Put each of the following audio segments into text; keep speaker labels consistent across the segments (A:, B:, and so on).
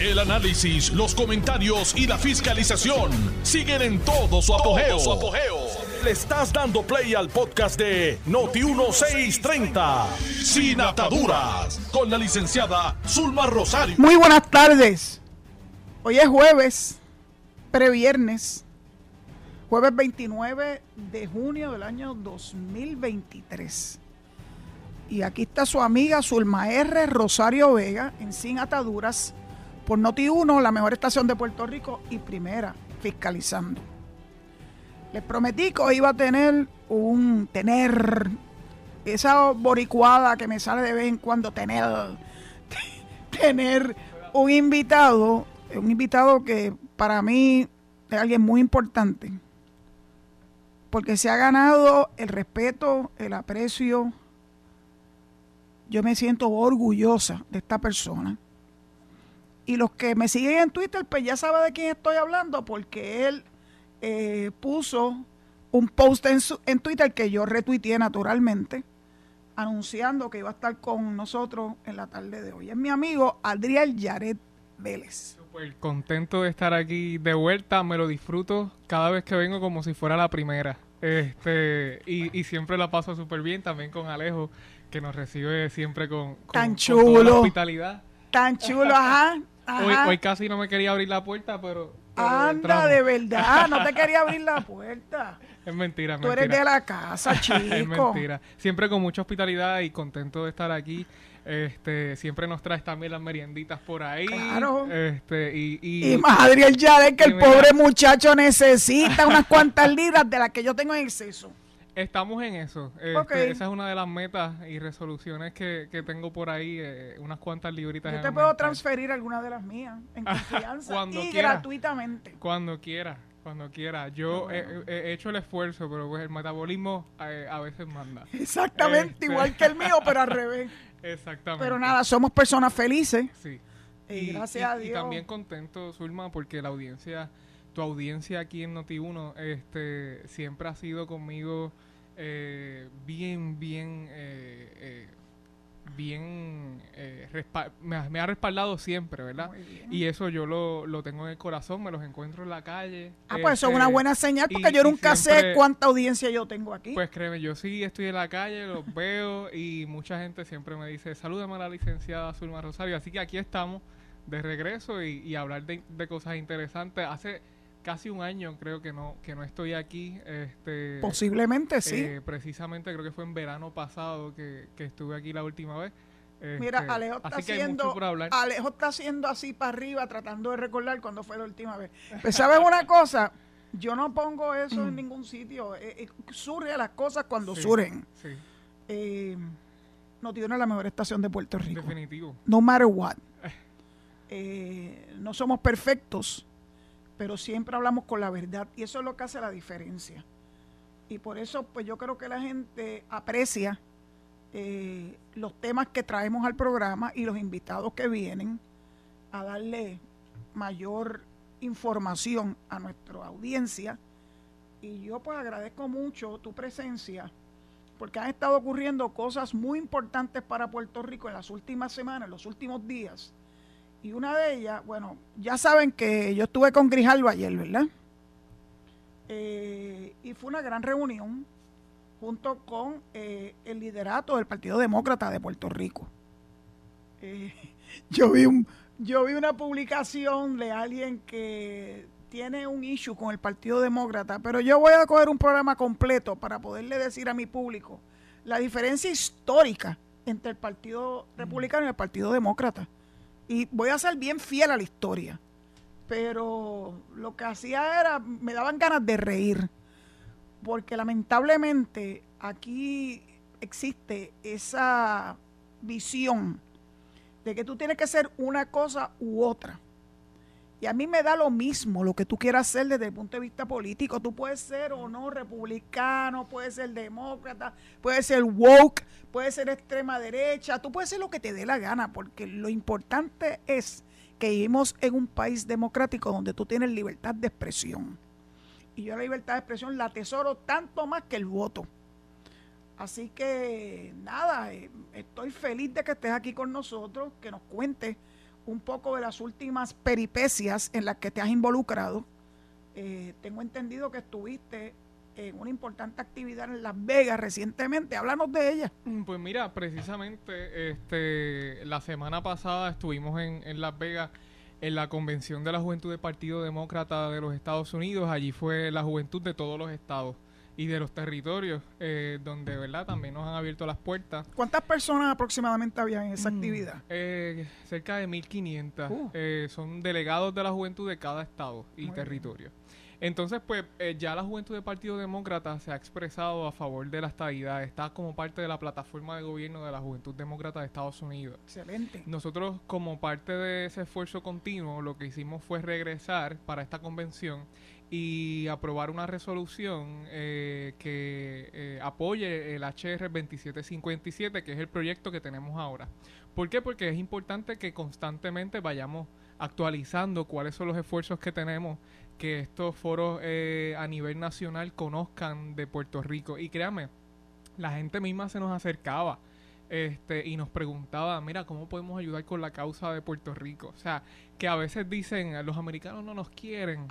A: El análisis, los comentarios y la fiscalización siguen en todo su apogeo. Le estás dando play al podcast de Noti1630, Sin Ataduras, con la licenciada Zulma Rosario.
B: Muy buenas tardes. Hoy es jueves, previernes, jueves 29 de junio del año 2023. Y aquí está su amiga Zulma R. Rosario Vega en Sin Ataduras por Noti1, la mejor estación de Puerto Rico y primera fiscalizando. Les prometí que iba a tener un tener esa boricuada que me sale de vez en cuando tener tener un invitado, un invitado que para mí es alguien muy importante porque se ha ganado el respeto, el aprecio. Yo me siento orgullosa de esta persona y los que me siguen en Twitter, pues ya saben de quién estoy hablando, porque él eh, puso un post en, en Twitter que yo retuiteé naturalmente, anunciando que iba a estar con nosotros en la tarde de hoy. Es mi amigo Adriel Yaret Vélez.
C: Súper contento de estar aquí de vuelta, me lo disfruto cada vez que vengo como si fuera la primera. Este, y, siempre la paso súper bien también con Alejo, que nos recibe siempre con,
B: Tan chulo.
C: hospitalidad.
B: Tan chulo, ajá.
C: Hoy, casi no me quería abrir la puerta, pero.
B: Anda, de verdad, no te quería abrir la puerta.
C: Es mentira,
B: Tú eres de la casa, chico. es
C: mentira. Siempre con mucha hospitalidad y contento de estar aquí. Este, siempre nos traes también las merienditas por ahí.
B: Claro.
C: Este, y, y,
B: y más Adriel ya que el pobre muchacho necesita unas cuantas libras de las que yo tengo en exceso.
C: Estamos en eso. Este, esa es una de las metas y resoluciones que, tengo por ahí, eh, unas cuantas libritas.
B: Yo te puedo transferir alguna de las mías en confianza y gratuitamente.
C: Cuando quiera, cuando quiera. Yo he, hecho el esfuerzo, pero pues el metabolismo eh, a veces manda.
B: Exactamente, este, igual que el mío, pero al revés.
C: Exactamente.
B: Pero nada, somos personas felices.
C: Sí.
B: Y, gracias a Dios.
C: Y también contento, Zulma, porque la audiencia, tu audiencia aquí en Noti1, este, siempre ha sido conmigo eh, bien, bien, eh, eh, bien, me, ha respaldado siempre, ¿verdad? Y eso yo lo, tengo en el corazón, me los encuentro en la calle.
B: Ah, pues eso es una este, buena señal, porque yo nunca sé cuánta audiencia yo tengo aquí.
C: Pues créeme, yo sí estoy en la calle, los veo y mucha gente siempre me dice, salúdame a la licenciada Zulma Rosario. Así que aquí estamos de regreso y, hablar de, de cosas interesantes. Hace casi un año creo que no que no estoy aquí este
B: posiblemente sí
C: eh, precisamente creo que fue en verano pasado que, estuve aquí la última vez
B: Mira, este, Alejo está haciendo Alejo está haciendo así para arriba tratando de recordar cuando fue la última vez. Pues sabes una cosa, yo no pongo eso en mm. ningún sitio. Eh, eh, surge las cosas cuando surgen. Sí. no tiene la mejor estación de Puerto Rico.
C: Definitivo.
B: No matter what. no somos perfectos pero siempre hablamos con la verdad y eso es lo que hace la diferencia. Y por eso, pues yo creo que la gente aprecia eh, los temas que traemos al programa y los invitados que vienen a darle mayor información a nuestra audiencia. Y yo pues agradezco mucho tu presencia porque han estado ocurriendo cosas muy importantes para Puerto Rico en las últimas semanas, en los últimos días y una de ellas, bueno, ya saben que yo estuve con Grijalvo ayer, ¿verdad? Eh, y fue una gran reunión junto con eh, el liderato del Partido Demócrata de Puerto Rico. Eh, yo, vi un, yo vi una publicación de alguien que tiene un issue con el Partido Demócrata, pero yo voy a coger un programa completo para poderle decir a mi público la diferencia histórica entre el Partido Republicano y el Partido Demócrata. Y voy a ser bien fiel a la historia. Pero lo que hacía era, me daban ganas de reír. Porque lamentablemente aquí existe esa visión de que tú tienes que ser una cosa u otra. Y a mí me da lo mismo lo que tú quieras hacer desde el punto de vista político. Tú puedes ser o no republicano, puedes ser demócrata, puedes ser woke, puedes ser extrema derecha, tú puedes ser lo que te dé la gana, porque lo importante es que vivimos en un país democrático donde tú tienes libertad de expresión. Y yo la libertad de expresión la atesoro tanto más que el voto. Así que nada, eh, estoy feliz de que estés aquí con nosotros, que nos cuentes un poco de las últimas peripecias en las que te has involucrado. Eh, tengo entendido que estuviste en una importante actividad en Las Vegas recientemente. Háblanos de ella.
C: Mm, pues mira, precisamente este, la semana pasada estuvimos en, en Las Vegas en la convención de la juventud del Partido Demócrata de los Estados Unidos. Allí fue la juventud de todos los estados y de los territorios eh, donde, ¿verdad? También nos han abierto las puertas.
B: ¿Cuántas personas aproximadamente había en esa mm, actividad?
C: Eh, cerca de 1.500. Uh. Eh, son delegados de la juventud de cada estado y territorio. Entonces, pues eh, ya la juventud del Partido Demócrata se ha expresado a favor de la estabilidad. Está como parte de la plataforma de gobierno de la Juventud Demócrata de Estados Unidos.
B: Excelente.
C: Nosotros, como parte de ese esfuerzo continuo, lo que hicimos fue regresar para esta convención y aprobar una resolución eh, que eh, apoye el HR 2757, que es el proyecto que tenemos ahora. ¿Por qué? Porque es importante que constantemente vayamos actualizando cuáles son los esfuerzos que tenemos que estos foros eh, a nivel nacional conozcan de Puerto Rico. Y créame, la gente misma se nos acercaba este, y nos preguntaba, mira, ¿cómo podemos ayudar con la causa de Puerto Rico? O sea, que a veces dicen, los americanos no nos quieren.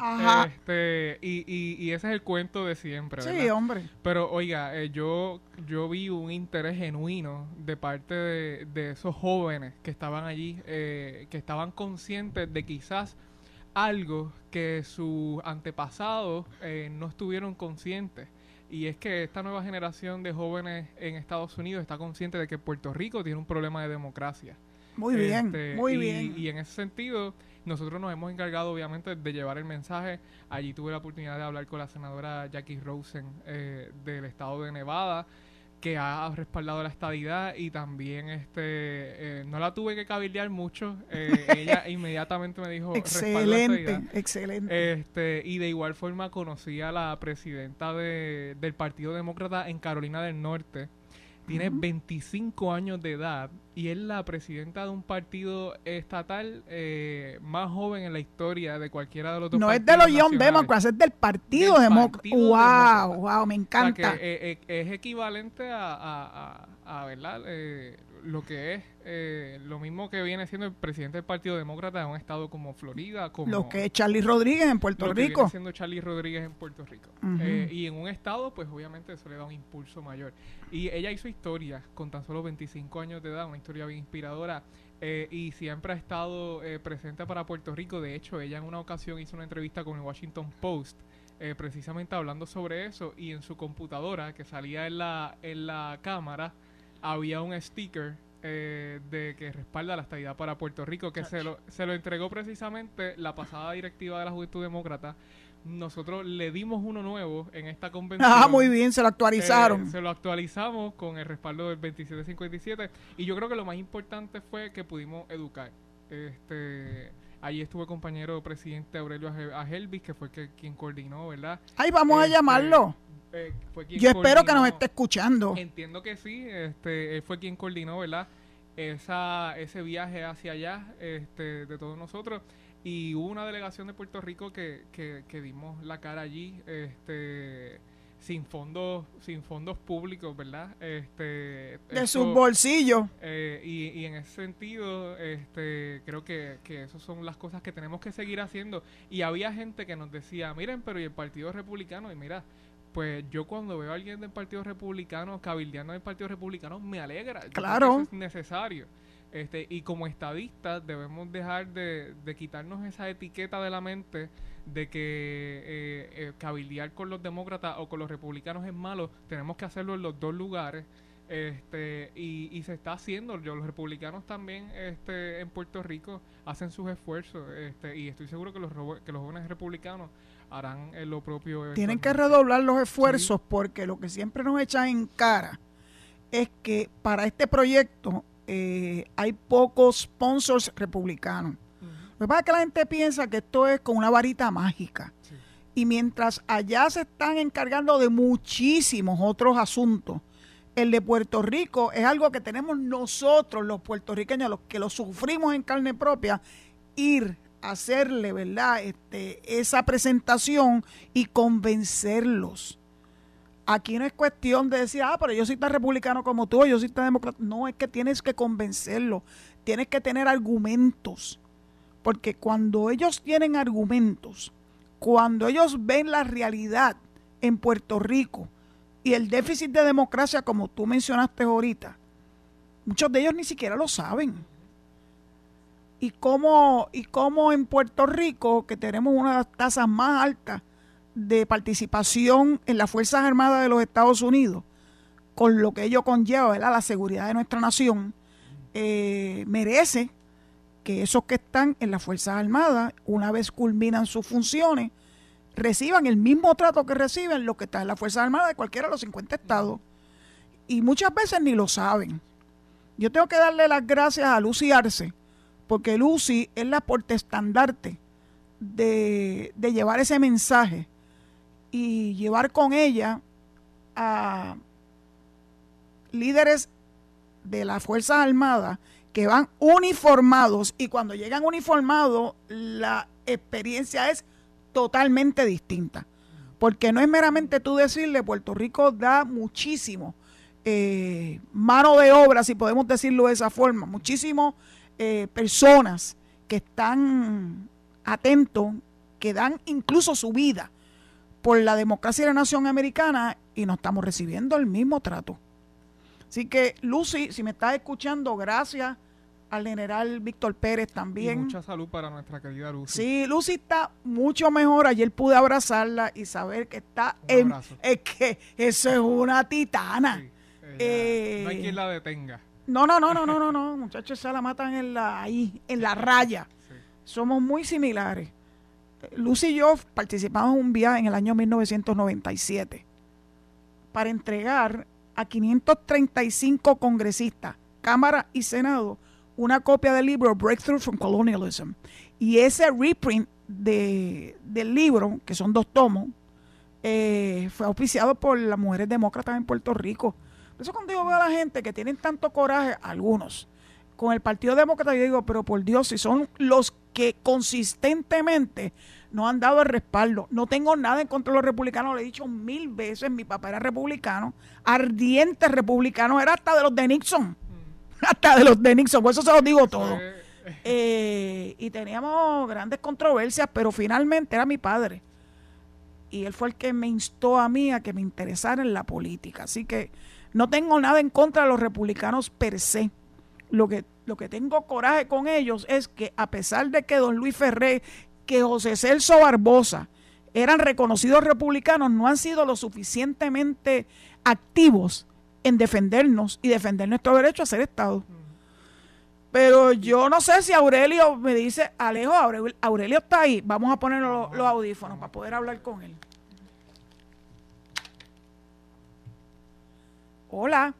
C: Este, y, y, ese es el cuento de siempre.
B: Sí, hombre.
C: Pero oiga, eh, yo, yo vi un interés genuino de parte de, de esos jóvenes que estaban allí, eh, que estaban conscientes de quizás algo que sus antepasados eh, no estuvieron conscientes. Y es que esta nueva generación de jóvenes en Estados Unidos está consciente de que Puerto Rico tiene un problema de democracia.
B: Muy bien, este, muy bien.
C: Y en ese sentido, nosotros nos hemos encargado obviamente de llevar el mensaje. Allí tuve la oportunidad de hablar con la senadora Jackie Rosen eh, del estado de Nevada que ha respaldado la estadidad y también este eh, no la tuve que cabildear mucho eh, ella inmediatamente me dijo
B: excelente excelente.
C: Este y de igual forma conocí a la presidenta de, del Partido Demócrata en Carolina del Norte tiene 25 años de edad y es la presidenta de un partido estatal eh, más joven en la historia de cualquiera de los dos
B: no es de los Young Democrats, es del Partido Demócrata. ¡Wow! ¡Wow! Me encanta.
C: Eh, eh, es equivalente a, a, a, a ¿verdad? Lo que es eh, lo mismo que viene siendo el presidente del Partido Demócrata en un estado como Florida, como
B: lo que es Charlie Rodríguez en Puerto
C: lo
B: Rico. Que viene
C: siendo Charlie Rodríguez en Puerto Rico. Eh, y en un estado, pues obviamente eso le da un impulso mayor. Y ella hizo historia con tan solo 25 años de edad, una historia bien inspiradora. Eh, y siempre ha estado presente para Puerto Rico. De hecho, ella en una ocasión hizo una entrevista con el Washington Post. precisamente hablando sobre eso y en su computadora que salía en la, en la cámara había un sticker eh, de que respalda la estabilidad para Puerto Rico, que se lo, se lo entregó precisamente la pasada directiva de la Juventud Demócrata. Nosotros le dimos uno nuevo en esta convención.
B: Ah, muy bien, se lo actualizaron.
C: Eh, se lo actualizamos con el respaldo del 2757 y yo creo que lo más importante fue que pudimos educar. Este, allí estuvo el compañero presidente Aurelio Agelvis, que fue que, quien coordinó, ¿verdad?
B: Ay, vamos a este, llamarlo. Eh, Yo espero que nos esté escuchando.
C: Entiendo que sí, este, él fue quien coordinó, ¿verdad? Esa, ese viaje hacia allá este, de todos nosotros. Y hubo una delegación de Puerto Rico que, que, dimos la cara allí, este sin fondos sin fondos públicos verdad este
B: de sus bolsillos
C: eh, y, y, en ese sentido este creo que, que esas son las cosas que tenemos que seguir haciendo y había gente que nos decía miren pero y el partido republicano y mira pues yo cuando veo a alguien del Partido Republicano cabildeando del Partido Republicano me alegra.
B: Claro.
C: es necesario. Este, y como estadistas debemos dejar de, quitarnos esa etiqueta de la mente de que eh, eh, cabildear con los demócratas o con los republicanos es malo. Tenemos que hacerlo en los dos lugares. Este, y, y se está haciendo. Yo, los republicanos también este, en Puerto Rico hacen sus esfuerzos. Este, y estoy seguro que los, que los jóvenes republicanos harán lo propio.
B: Tienen que redoblar los esfuerzos porque lo que siempre nos echan en cara es que para este proyecto eh, hay pocos sponsors republicanos. Lo que pasa es que la gente piensa que esto es con una varita mágica. Y mientras allá se están encargando de muchísimos otros asuntos, el de Puerto Rico es algo que tenemos nosotros, los puertorriqueños, los que lo sufrimos en carne propia, ir hacerle, ¿verdad? Este, esa presentación y convencerlos. Aquí no es cuestión de decir, ah, pero yo soy tan republicano como tú, yo soy tan demócrata. No, es que tienes que convencerlos, tienes que tener argumentos porque cuando ellos tienen argumentos, cuando ellos ven la realidad en Puerto Rico y el déficit de democracia, como tú mencionaste ahorita, muchos de ellos ni siquiera lo saben. Y cómo, y cómo en Puerto Rico, que tenemos una de las tasas más altas de participación en las Fuerzas Armadas de los Estados Unidos, con lo que ello conlleva, la seguridad de nuestra nación, eh, merece que esos que están en las Fuerzas Armadas, una vez culminan sus funciones, reciban el mismo trato que reciben los que están en las Fuerzas Armadas de cualquiera de los 50 estados. Y muchas veces ni lo saben. Yo tengo que darle las gracias a Lucy Arce, porque Lucy es la portestandarte de, de llevar ese mensaje y llevar con ella a líderes de las Fuerzas Armadas que van uniformados y cuando llegan uniformados la experiencia es totalmente distinta. Porque no es meramente tú decirle, Puerto Rico da muchísimo eh, mano de obra, si podemos decirlo de esa forma, muchísimas eh, personas que están atentos, que dan incluso su vida por la democracia y la nación americana y no estamos recibiendo el mismo trato. Así que, Lucy, si me estás escuchando, gracias al general Víctor Pérez también.
C: mucha salud para nuestra querida Lucy.
B: Sí, Lucy está mucho mejor. Ayer pude abrazarla y saber que está en. Es que eso es una titana.
C: Eh, no hay quien la detenga.
B: No, no, no, no, no, no, no. Muchachos, se la matan en la, ahí, en la raya. Somos muy similares. Lucy y yo participamos en un viaje en el año 1997 para entregar a 535 congresistas, Cámara y Senado, una copia del libro Breakthrough from Colonialism. Y ese reprint de, del libro, que son dos tomos, eh, fue auspiciado por las mujeres demócratas en Puerto Rico. Por eso cuando yo veo a la gente que tienen tanto coraje, algunos, con el Partido Demócrata, yo digo, pero por Dios, si son los que consistentemente no han dado el respaldo. No tengo nada en contra de los republicanos, lo he dicho mil veces, mi papá era republicano, ardiente republicano, era hasta de los de Nixon hasta de los de Nixon, por eso se los digo todo. Eh, y teníamos grandes controversias, pero finalmente era mi padre. Y él fue el que me instó a mí a que me interesara en la política. Así que no tengo nada en contra de los republicanos per se. Lo que, lo que tengo coraje con ellos es que a pesar de que don Luis Ferré, que José Celso Barbosa eran reconocidos republicanos, no han sido lo suficientemente activos en defendernos y defender nuestro derecho a ser Estado. Pero yo no sé si Aurelio me dice, Alejo, Aurelio, está ahí, vamos a poner los, audífonos para poder hablar con él. Hola.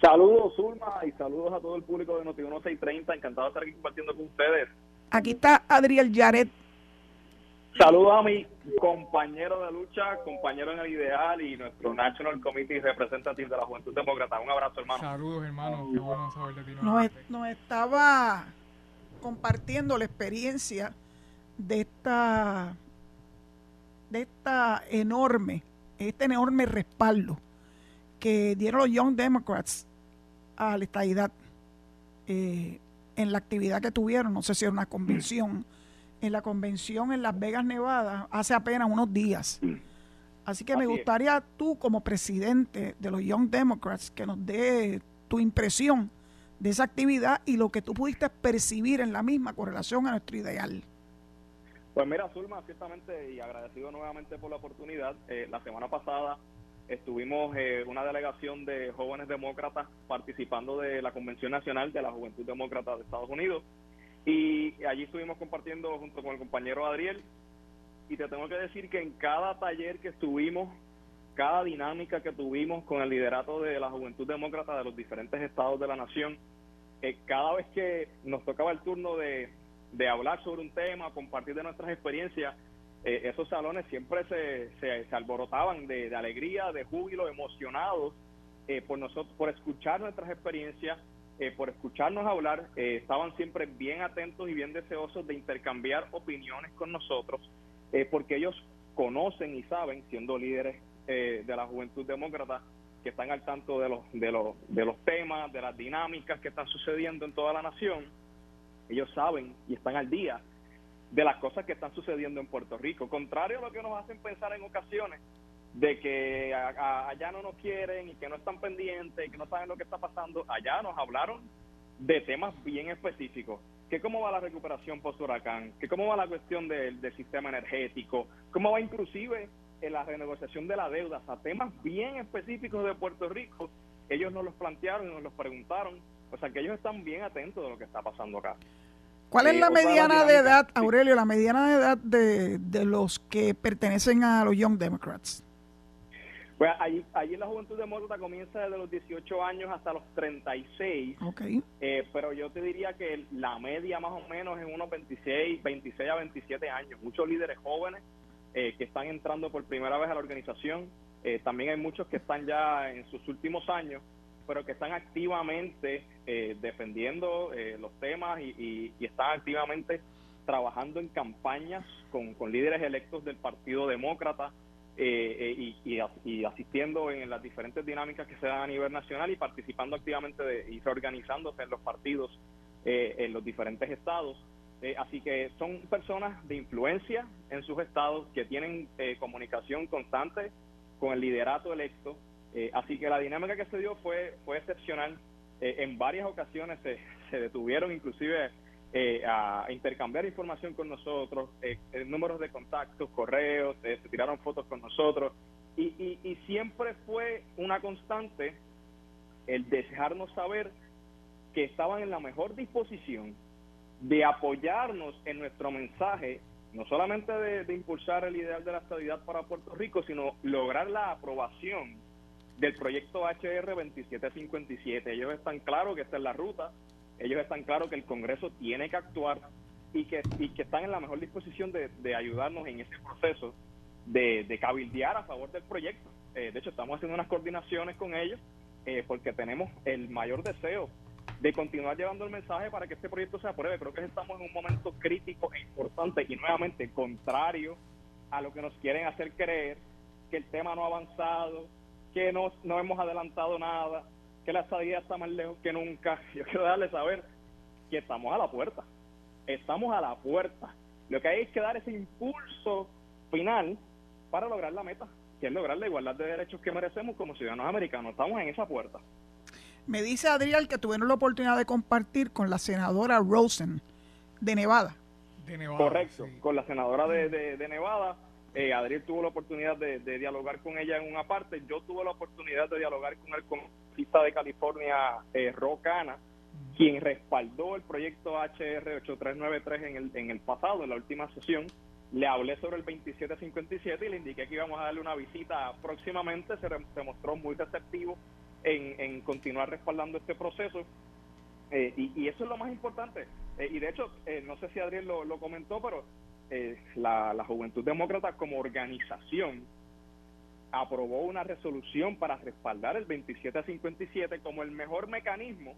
D: Saludos, Zulma, y saludos a todo el público de Noti 1630. Encantado de estar aquí compartiendo con ustedes.
B: Aquí está Adriel Yaret
D: Saludos a mi compañero de lucha, compañero en el ideal y nuestro National Committee Representative de la Juventud Demócrata. Un abrazo, hermano.
C: Saludos, hermano. Qué bueno saber de ti.
B: Nos, estaba compartiendo la experiencia de esta, de esta enorme, este enorme respaldo que dieron los Young Democrats a la estadidad eh, en la actividad que tuvieron. No sé si era una convención en la convención en Las Vegas, Nevada, hace apenas unos días. Así que me gustaría tú, como presidente de los Young Democrats, que nos dé tu impresión de esa actividad y lo que tú pudiste percibir en la misma con relación a nuestro ideal.
D: Pues mira, Zulma, ciertamente, y agradecido nuevamente por la oportunidad, eh, la semana pasada estuvimos eh, una delegación de jóvenes demócratas participando de la Convención Nacional de la Juventud Demócrata de Estados Unidos y allí estuvimos compartiendo junto con el compañero Adriel. Y te tengo que decir que en cada taller que estuvimos, cada dinámica que tuvimos con el liderato de la Juventud Demócrata de los diferentes estados de la nación, eh, cada vez que nos tocaba el turno de, de hablar sobre un tema, compartir de nuestras experiencias, eh, esos salones siempre se, se, alborotaban de, alegría, de júbilo, emocionados eh, por nosotros, por escuchar nuestras experiencias, eh, por escucharnos hablar, eh, estaban siempre bien atentos y bien deseosos de intercambiar opiniones con nosotros, eh, porque ellos conocen y saben, siendo líderes de la juventud demócrata, que están al tanto de los, de, los, de los temas, de las dinámicas que están sucediendo en toda la nación, ellos saben y están al día de las cosas que están sucediendo en Puerto Rico. Contrario a lo que nos hacen pensar en ocasiones de que allá no nos quieren y que no están pendientes y que no saben lo que está pasando, allá nos hablaron de temas bien específicos. Que cómo va la recuperación post-huracán, que cómo va la cuestión del, sistema energético, cómo va inclusive en la renegociación de la deuda, o sea, temas bien específicos de Puerto Rico, ellos nos los plantearon y nos los preguntaron, o sea que ellos están bien atentos de lo que está pasando acá.
B: ¿Cuál es la mediana de edad, Aurelio, la mediana de edad de, de los que pertenecen a los Young Democrats?
D: Pues allí, allí la juventud demócrata comienza desde los 18 años hasta los 36.
B: Okay.
D: Eh, pero yo te diría que la media más o menos es unos 26, 26 a 27 años. Muchos líderes jóvenes eh, que están entrando por primera vez a la organización. Eh, también hay muchos que están ya en sus últimos años, pero que están activamente defendiendo los temas y, y, están activamente trabajando en campañas con, con líderes electos del Partido Demócrata eh, eh, y, asistiendo en las diferentes dinámicas que se dan a nivel nacional y participando activamente de, y reorganizándose en los partidos eh, en los diferentes estados. así que son personas de influencia en sus estados que tienen comunicación constante con el liderato electo. Así que la dinámica que se dio fue, fue excepcional. en varias ocasiones se, se detuvieron inclusive eh, a intercambiar información con nosotros, eh, números de contactos, correos, eh, se tiraron fotos con nosotros y, y, siempre fue una constante el dejarnos saber que estaban en la mejor disposición de apoyarnos en nuestro mensaje, no solamente de, de, impulsar el ideal de la estabilidad para Puerto Rico, sino lograr la aprobación del proyecto HR 2757. Ellos están claros que esta es la ruta, ellos están claros que el Congreso tiene que actuar y que, y que están en la mejor disposición de, ayudarnos en ese proceso de, cabildear a favor del proyecto. Eh, de hecho, estamos haciendo unas coordinaciones con ellos eh, porque tenemos el mayor deseo de continuar llevando el mensaje para que este proyecto se apruebe. Creo que estamos en un momento crítico e importante y nuevamente contrario a lo que nos quieren hacer creer, que el tema no ha avanzado, que no, no hemos adelantado nada que la estadía está más lejos que nunca. Yo quiero darle saber que estamos a la puerta. Estamos a la puerta. Lo que hay es que dar ese impulso final para lograr la meta, que es lograr la igualdad de derechos que merecemos como ciudadanos americanos. Estamos en esa puerta.
B: Me dice Adriel que tuvieron la oportunidad de compartir con la senadora Rosen de Nevada.
D: De Nevada Correcto, con la senadora de, de Nevada eh, Adriel tuvo la oportunidad de, dialogar con ella en una parte. Yo tuve la oportunidad de dialogar con el congresista de California, eh, Rocana, quien respaldó el proyecto HR 8393 en el, en el pasado, en la última sesión. Le hablé sobre el 2757 y le indiqué que íbamos a darle una visita próximamente. Se, mostró muy receptivo en, en, continuar respaldando este proceso. Eh, y, eso es lo más importante. Eh, y de hecho, no sé si Adriel lo, lo comentó, pero eh, la, Juventud Demócrata como organización aprobó una resolución para respaldar el 2757 como el mejor mecanismo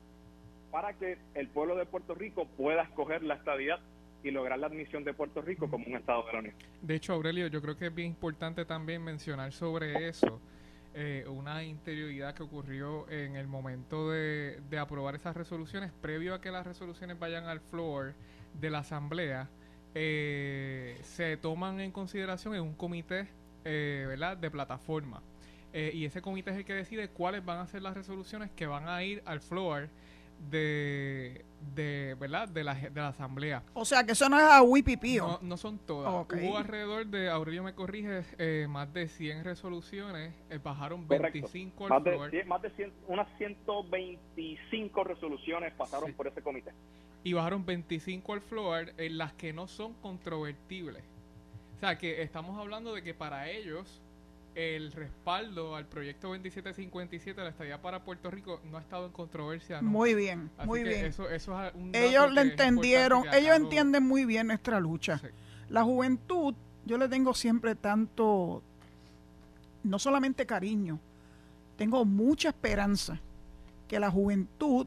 D: para que el pueblo de Puerto Rico pueda escoger la estadidad y lograr la admisión de Puerto Rico como un Estado de la Unión.
C: De hecho, Aurelio, yo creo que es bien importante también mencionar sobre eso eh, una interioridad que ocurrió en el momento de, de aprobar esas resoluciones, previo a que las resoluciones vayan al floor de la Asamblea eh, se toman en consideración en un comité eh, ¿verdad? de plataforma. Eh, y ese comité es el que decide cuáles van a ser las resoluciones que van a ir al floor de, de ¿verdad? De la, de la asamblea.
B: O sea, que eso no es a Wipipío.
C: No, no son todas. Hubo alrededor de, Aurelio me corrige, eh, más de 100 resoluciones, bajaron 25
D: al más floor. De, más de 100, unas 125 resoluciones pasaron por ese comité
C: y bajaron 25 al floor en las que no son controvertibles. O sea, que estamos hablando de que para ellos el respaldo al proyecto 2757 de la estadía para Puerto Rico no ha estado en controversia.
B: Muy bien, muy bien. ellos le entendieron, ellos entienden muy bien nuestra lucha. La juventud, yo le tengo siempre tanto, no solamente cariño, tengo mucha esperanza que la juventud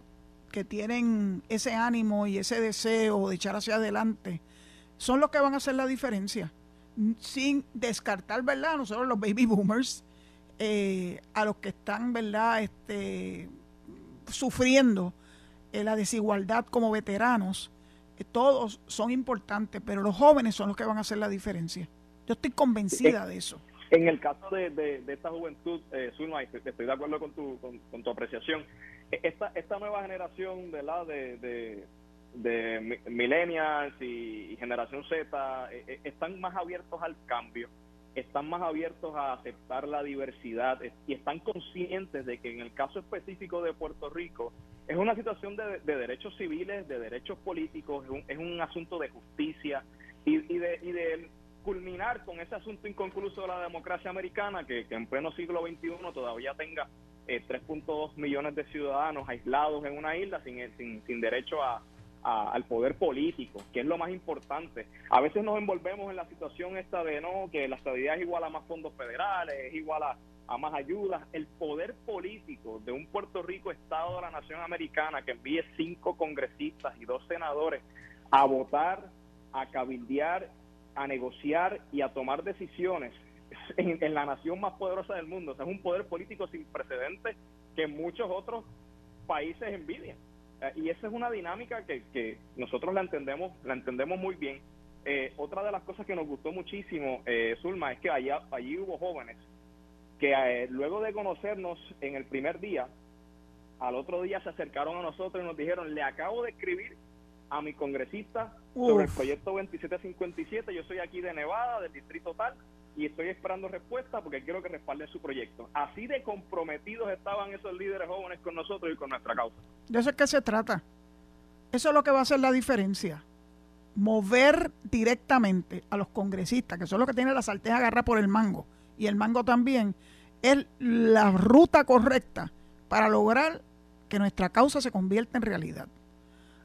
B: que tienen ese ánimo y ese deseo de echar hacia adelante, son los que van a hacer la diferencia. Sin descartar, ¿verdad? Nosotros los baby boomers, eh, a los que están, ¿verdad? Este, sufriendo eh, la desigualdad como veteranos, todos son importantes, pero los jóvenes son los que van a hacer la diferencia. Yo estoy convencida de eso.
D: En el caso de, de, esta juventud, eh, estoy de acuerdo con tu, con, tu apreciación. Esta, esta nueva generación de, la, de, de, millennials y, generación Z eh, eh, están más abiertos al cambio, están más abiertos a aceptar la diversidad y están conscientes de que en el caso específico de Puerto Rico es una situación de, derechos civiles, de derechos políticos, es un, es un asunto de justicia y, de, y de culminar con ese asunto inconcluso de la democracia americana, que, en pleno siglo XXI todavía tenga eh, 3.2 millones de ciudadanos aislados en una isla sin, sin, sin derecho a, al poder político, que es lo más importante. A veces nos envolvemos en la situación esta de no, que la estabilidad es igual a más fondos federales, es igual a, a más ayudas. El poder político de un Puerto Rico, Estado de la Nación Americana, que envíe cinco congresistas y dos senadores a votar, a cabildear a negociar y a tomar decisiones en, la nación más poderosa del mundo. O sea, es un poder político sin precedentes que muchos otros países envidian. Eh, y esa es una dinámica que, que nosotros la entendemos, la entendemos muy bien. Eh, otra de las cosas que nos gustó muchísimo, eh, Zulma, es que allá, allí hubo jóvenes que eh, luego de conocernos en el primer día, al otro día se acercaron a nosotros y nos dijeron, le acabo de escribir a mi congresista sobre el proyecto 2757. Yo soy aquí de Nevada, del distrito tal, y estoy esperando respuesta porque quiero que respalden su proyecto. Así de comprometidos estaban esos líderes jóvenes con nosotros y con nuestra causa.
B: De eso es que se trata. Eso es lo que va a hacer la diferencia. Mover directamente a los congresistas, que son los que tienen la sartén agarrada por el mango, y el mango también, es la ruta correcta para lograr que nuestra causa se convierta en realidad.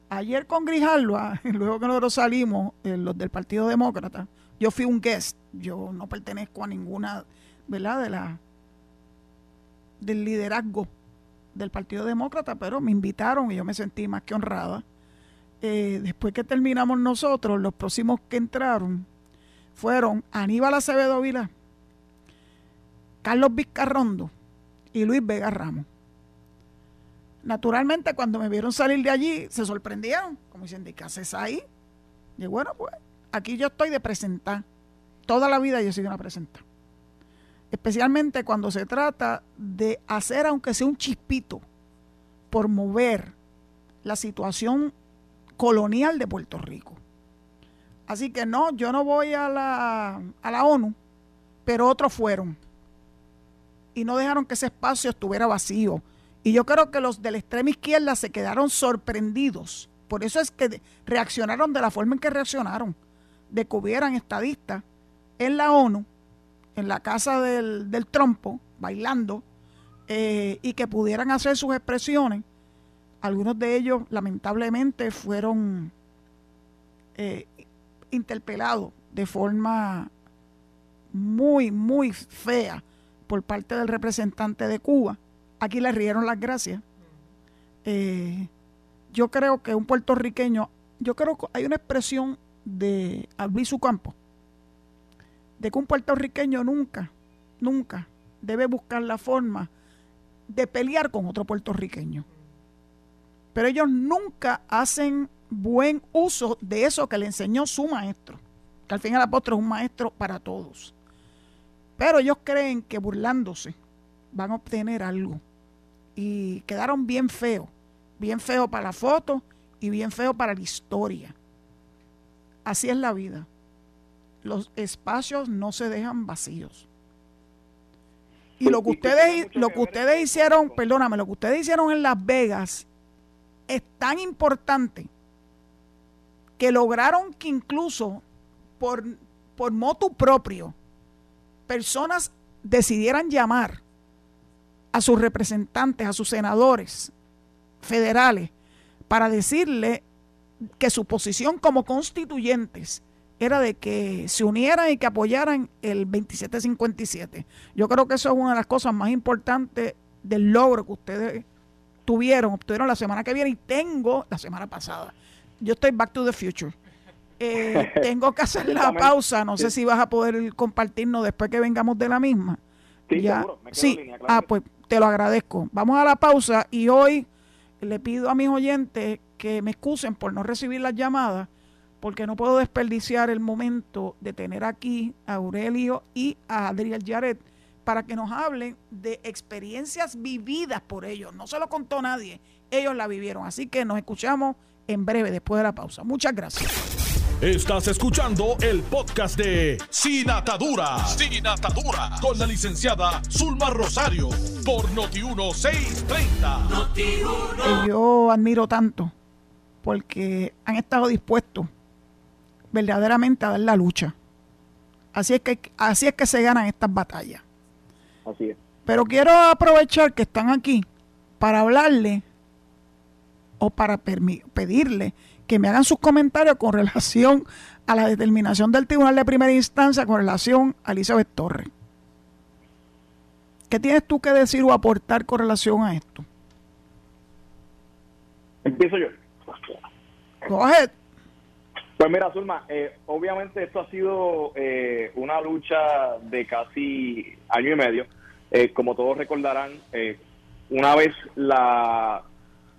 B: Ayer con Grijalva, luego que nosotros salimos, eh, los del Partido Demócrata, yo fui un guest, yo no pertenezco a ninguna, ¿verdad? De la del liderazgo del Partido Demócrata, pero me invitaron y yo me sentí más que honrada. Eh, después que terminamos nosotros, los próximos que entraron fueron Aníbal Acevedo Vila, Carlos Vizcarrondo y Luis Vega Ramos. Naturalmente, cuando me vieron salir de allí, se sorprendieron, como diciendo, ¿qué haces ahí? Y bueno, pues aquí yo estoy de presentar. Toda la vida yo he sido una presentar. Especialmente cuando se trata de hacer, aunque sea un chispito, por mover la situación colonial de Puerto Rico. Así que no, yo no voy a la, a la ONU, pero otros fueron. Y no dejaron que ese espacio estuviera vacío y yo creo que los de la extrema izquierda se quedaron sorprendidos. Por eso es que reaccionaron de la forma en que reaccionaron, de que hubieran estadistas en la ONU, en la casa del, trompo, bailando, eh, y que pudieran hacer sus expresiones. Algunos de ellos, lamentablemente, fueron eh, interpelados de forma muy, muy fea por parte del representante de Cuba aquí le rieron las gracias. Eh, yo creo que un puertorriqueño, yo creo que hay una expresión de Albizu Campo, de que un puertorriqueño nunca, nunca debe buscar la forma de pelear con otro puertorriqueño. Pero ellos nunca hacen buen uso de eso que le enseñó su maestro, que al fin y al apóstol es un maestro para todos. Pero ellos creen que burlándose van a obtener algo y quedaron bien feos, bien feos para la foto y bien feos para la historia. Así es la vida. Los espacios no se dejan vacíos. Y lo que ustedes, lo que ustedes hicieron, perdóname, lo que ustedes hicieron en Las Vegas es tan importante que lograron que incluso por, por motu propio personas decidieran llamar a sus representantes, a sus senadores federales, para decirle que su posición como constituyentes era de que se unieran y que apoyaran el 2757. Yo creo que eso es una de las cosas más importantes del logro que ustedes tuvieron, obtuvieron la semana que viene y tengo la semana pasada. Yo estoy back to the future. Eh, tengo que hacer la pausa, no sé si vas a poder compartirnos después que vengamos de la misma.
D: Sí, seguro, me
B: sí. ah, pues te lo agradezco. Vamos a la pausa y hoy le pido a mis oyentes que me excusen por no recibir las llamadas, porque no puedo desperdiciar el momento de tener aquí a Aurelio y a Adriel Yaret para que nos hablen de experiencias vividas por ellos. No se lo contó nadie, ellos la vivieron. Así que nos escuchamos en breve, después de la pausa. Muchas gracias.
A: Estás escuchando el podcast de Sin Atadura. Sin Atadura. Con la licenciada Zulma Rosario. Por Noti1630.
B: Noti1. Yo admiro tanto porque han estado dispuestos verdaderamente a dar la lucha. Así es que, así es que se ganan estas batallas.
D: Así es.
B: Pero quiero aprovechar que están aquí para hablarle o para pedirle que me hagan sus comentarios con relación a la determinación del Tribunal de Primera Instancia con relación a Elizabeth Torres. ¿Qué tienes tú que decir o aportar con relación a esto?
D: Empiezo yo.
B: Coge.
D: Pues mira, Zulma, eh, obviamente esto ha sido eh, una lucha de casi año y medio. Eh, como todos recordarán, una vez la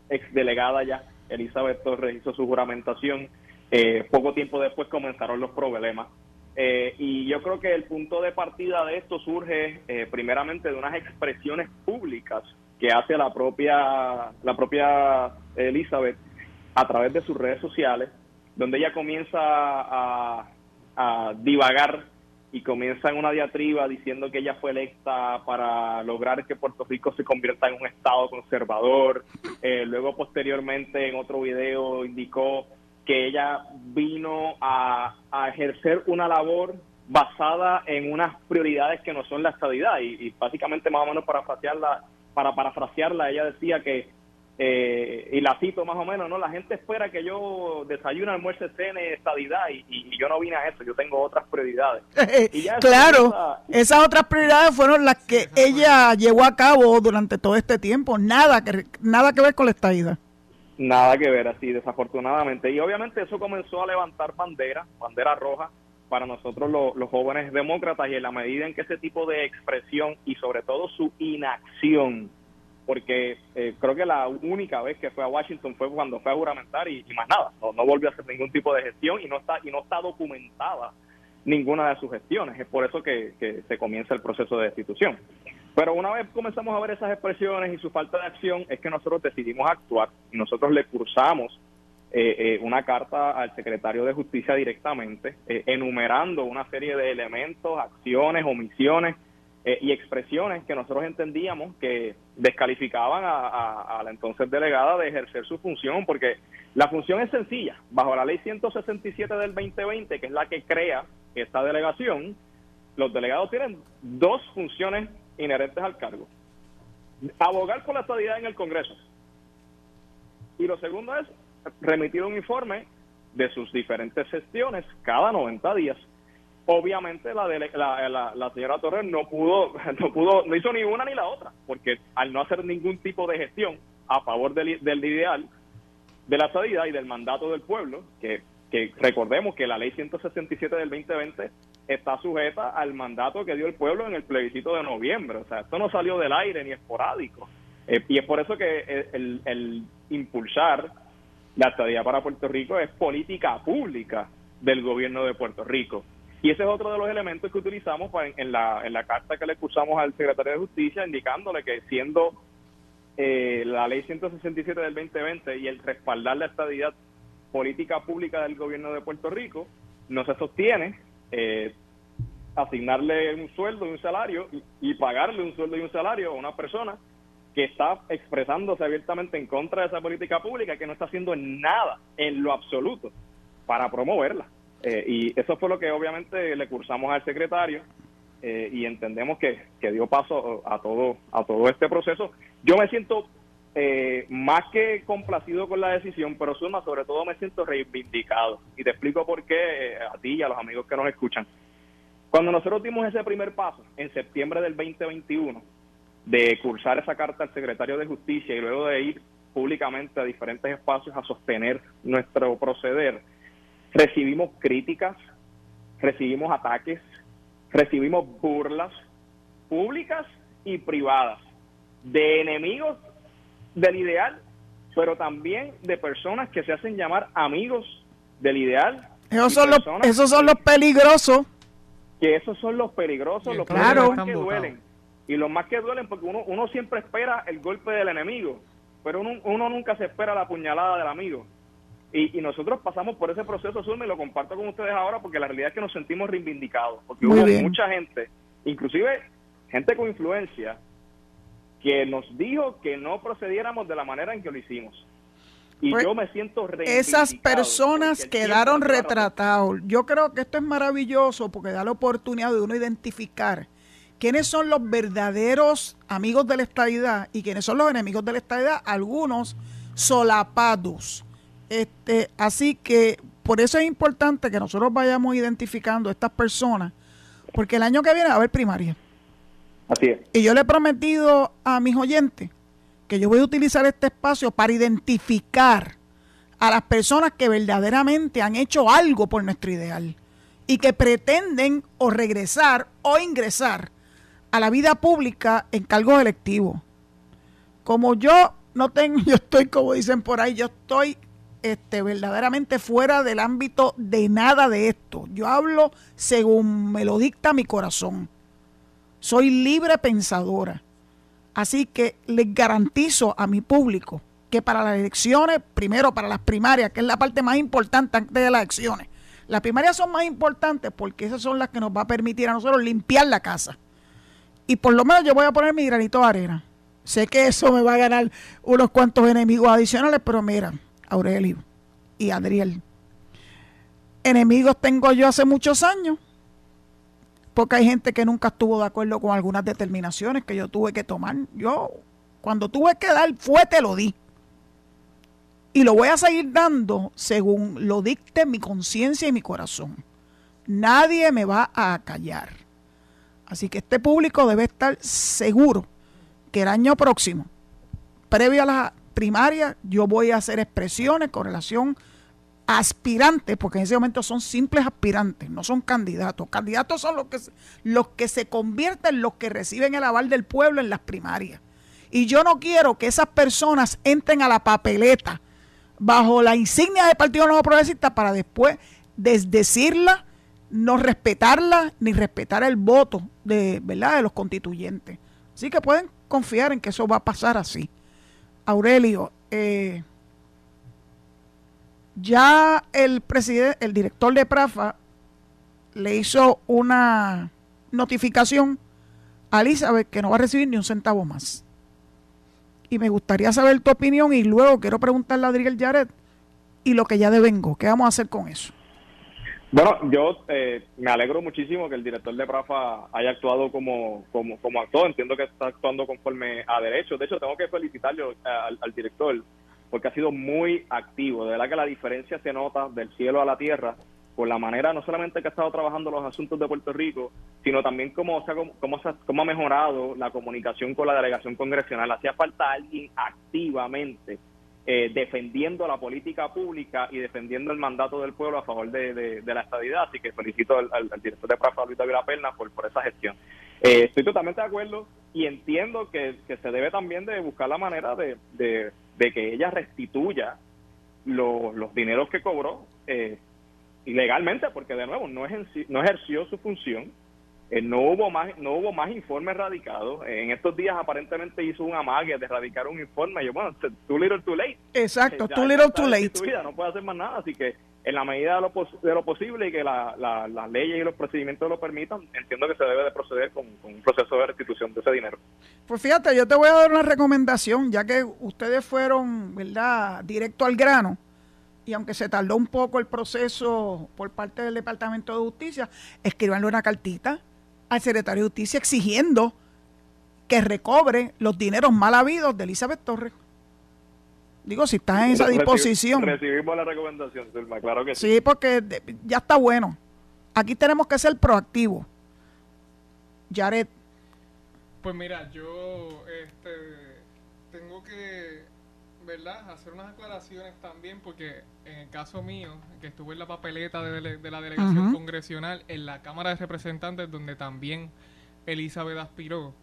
D: exdelegada ya Elizabeth Torres hizo su juramentación. Eh, poco tiempo después comenzaron los problemas. Eh, y yo creo que el punto de partida de esto surge eh, primeramente de unas expresiones públicas que hace la propia, la propia Elizabeth a través de sus redes sociales, donde ella comienza a, a divagar y comienza en una diatriba diciendo que ella fue electa para lograr que Puerto Rico se convierta en un estado conservador. Eh, luego, posteriormente, en otro video indicó que ella vino a, ejercer una labor basada en unas prioridades que no son la estabilidad y, básicamente más o menos para parafrasearla, ella decía que eh, y la cito más o menos, ¿no? La gente espera que yo desayune, almuerce, cene, estadidad y, y, yo no vine a eso, yo tengo otras prioridades.
B: claro, esas otras prioridades fueron las que ella llevó a cabo durante todo este tiempo, nada que, nada que ver con la estadidad.
D: Nada que ver, así, desafortunadamente. Y obviamente eso comenzó a levantar bandera, bandera roja, para nosotros los jóvenes demócratas y en la medida en que ese tipo de expresión y sobre todo su inacción porque eh, creo que la única vez que fue a Washington fue cuando fue a juramentar y, más nada, no, volvió a hacer ningún tipo de gestión y no está y no está documentada ninguna de sus gestiones. Es por eso que, se comienza el proceso de destitución. Pero una vez comenzamos a ver esas expresiones y su falta de acción, es que nosotros decidimos actuar y nosotros le cursamos eh, eh, una carta al secretario de Justicia directamente, enumerando una serie de elementos, acciones, omisiones eh, y expresiones que nosotros entendíamos que descalificaban a, la entonces delegada de ejercer su función, porque la función es sencilla. Bajo la ley 167 del 2020, que es la que crea esta delegación, los delegados tienen dos funciones inherentes al cargo. Abogar por la estabilidad en el Congreso. Y lo segundo es remitir un informe de sus diferentes gestiones cada 90 días obviamente la, la, la, señora Torres no pudo, no pudo, no hizo ni una ni la otra, porque al no hacer ningún tipo de gestión a favor del, ideal de la salida y del mandato del pueblo, que, que recordemos que la ley 167 del 2020 está sujeta al mandato que dio el pueblo en el plebiscito de noviembre, o sea, esto no salió del aire ni esporádico, eh, y es por eso que el, el impulsar la estadía para Puerto Rico es política pública del gobierno de Puerto Rico. Y ese es otro de los elementos que utilizamos en, la, en la carta que le cursamos al secretario de Justicia, indicándole que siendo eh, la ley 167 del 2020 y el respaldar la estabilidad política pública del gobierno de Puerto Rico, no se sostiene eh, asignarle un sueldo y un salario y, pagarle un sueldo y un salario a una persona que está expresándose abiertamente en contra de esa política pública, que no está haciendo nada en lo absoluto para promoverla. Eh, y eso fue lo que obviamente le cursamos al secretario eh, y entendemos que, dio paso a todo, a todo este proceso. Yo me siento eh, más que complacido con la decisión, pero suma, sobre todo me siento reivindicado. Y te explico por qué a ti y a los amigos que nos escuchan. Cuando nosotros dimos ese primer paso, en septiembre del 2021, de cursar esa carta al secretario de Justicia y luego de ir públicamente a diferentes espacios a sostener nuestro proceder, recibimos críticas, recibimos ataques, recibimos burlas públicas y privadas de enemigos del ideal pero también de personas que se hacen llamar amigos del ideal.
B: Esos son, los, esos son los peligrosos.
D: Que esos son los peligrosos, los, más que duelen. Y los más que duelen porque uno, uno siempre espera el golpe del enemigo, pero uno, uno nunca se espera la puñalada del amigo. Y, nosotros pasamos por ese proceso, Zulma, y lo comparto con ustedes ahora porque la realidad es que nos sentimos reivindicados, porque hubo mucha gente, inclusive gente con influencia, que nos dijo que no procediéramos de la manera en que lo hicimos. Y pues, yo me siento
B: Esas personas quedaron retratados. Yo creo que esto es maravilloso porque da la oportunidad de uno identificar quiénes son los verdaderos amigos de la estabilidad y quiénes son los enemigos de la estabilidad, algunos solapados. Este, así que por eso es importante que nosotros vayamos identificando a estas personas, porque el año que viene va a haber primaria.
D: Así es.
B: Y yo le he prometido a mis oyentes que yo voy a utilizar este espacio para identificar a las personas que verdaderamente han hecho algo por nuestro ideal y que pretenden o regresar o ingresar a la vida pública en cargos electivos. Como yo no tengo, yo estoy, como dicen por ahí, yo estoy este, verdaderamente fuera del ámbito de nada de esto. Yo hablo según me lo dicta mi corazón. Soy libre pensadora. Así que les garantizo a mi público que para las elecciones, primero para las primarias, que es la parte más importante antes de las elecciones, las primarias son más importantes porque esas son las que nos va a permitir a nosotros limpiar la casa. Y por lo menos yo voy a poner mi granito de arena. Sé que eso me va a ganar unos cuantos enemigos adicionales, pero mira, Aurelio y Adriel. Enemigos tengo yo hace muchos años, porque hay gente que nunca estuvo de acuerdo con algunas determinaciones que yo tuve que tomar. Yo, cuando tuve que dar, fue, te lo di. Y lo voy a seguir dando según lo dicte mi conciencia y mi corazón. Nadie me va a callar. Así que este público debe estar seguro que el año próximo, previo a la primaria yo voy a hacer expresiones con relación a aspirantes, porque en ese momento son simples aspirantes, no son candidatos. Candidatos son los que, los que se convierten, los que reciben el aval del pueblo en las primarias. Y yo no quiero que esas personas entren a la papeleta bajo la insignia del Partido Nuevo Progresista para después desdecirla, no respetarla, ni respetar el voto de, ¿verdad? de los constituyentes. Así que pueden confiar en que eso va a pasar así. Aurelio, eh, ya el presidente, el director de Prafa le hizo una notificación a Elizabeth que no va a recibir ni un centavo más. Y me gustaría saber tu opinión y luego quiero preguntarle a Adriel Yaret y lo que ya devengo. ¿Qué vamos a hacer con eso?
D: Bueno, yo eh, me alegro muchísimo que el director de Prafa haya actuado como, como, como actuó. Entiendo que está actuando conforme a derecho. De hecho, tengo que felicitarlo eh, al, director porque ha sido muy activo. De verdad que la diferencia se nota del cielo a la tierra por la manera no solamente que ha estado trabajando los asuntos de Puerto Rico, sino también cómo, o sea, cómo, cómo ha mejorado la comunicación con la delegación congresional. Hacía falta alguien activamente eh, defendiendo la política pública y defendiendo el mandato del pueblo a favor de, la estadidad. Así que felicito al, director de Prafa, Luis David Perna, por, por esa gestión. Eh, estoy totalmente de acuerdo y entiendo que, se debe también de buscar la manera de, que ella restituya los dineros que cobró eh, ilegalmente, porque de nuevo no, no ejerció su función eh, no hubo más no hubo más informes radicados. en estos días aparentemente hizo un amague de radicar un informe. yo, bueno, too little too late.
B: Exacto, too little too late.
D: no puede hacer más nada, así que en la medida de lo, de lo posible y que la, las leyes y los procedimientos lo permitan, entiendo que se debe de proceder con, un proceso de restitución de ese dinero.
B: Pues fíjate, yo te voy a dar una recomendación, ya que ustedes fueron, ¿verdad?, directo al grano y aunque se tardó un poco el proceso por parte del Departamento de Justicia, escribanle una cartita al secretario de Justicia exigiendo que recobre los dineros mal habidos de Elizabeth Torres. Digo, si estás en esa disposición.
D: Recibimos la recomendación, claro que
B: sí. Sí, porque ya está bueno. Aquí tenemos que ser proactivos. Jared.
C: Pues mira, yo este, tengo que ¿verdad? Hacer unas aclaraciones también, porque en el caso mío, que estuve en la papeleta de, la delegación congresional, en la Cámara de Representantes, donde también Elizabeth aspiró,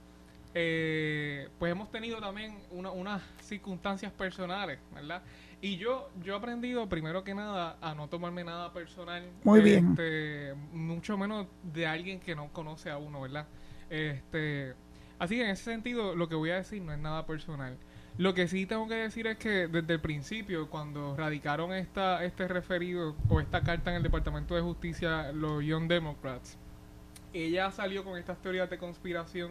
C: eh, pues hemos tenido también una- unas circunstancias personales, ¿verdad? Y yo, yo he aprendido primero que nada a no tomarme nada personal.
B: Muy bien.
C: este, Mucho menos de alguien que no conoce a uno, ¿verdad? Este, así que en ese sentido lo que voy a decir no es nada personal. Lo que sí tengo que decir es que desde el principio, cuando radicaron esta, este referido o esta carta en el Departamento de Justicia, los Young Democrats, ella salió con estas teorías de conspiración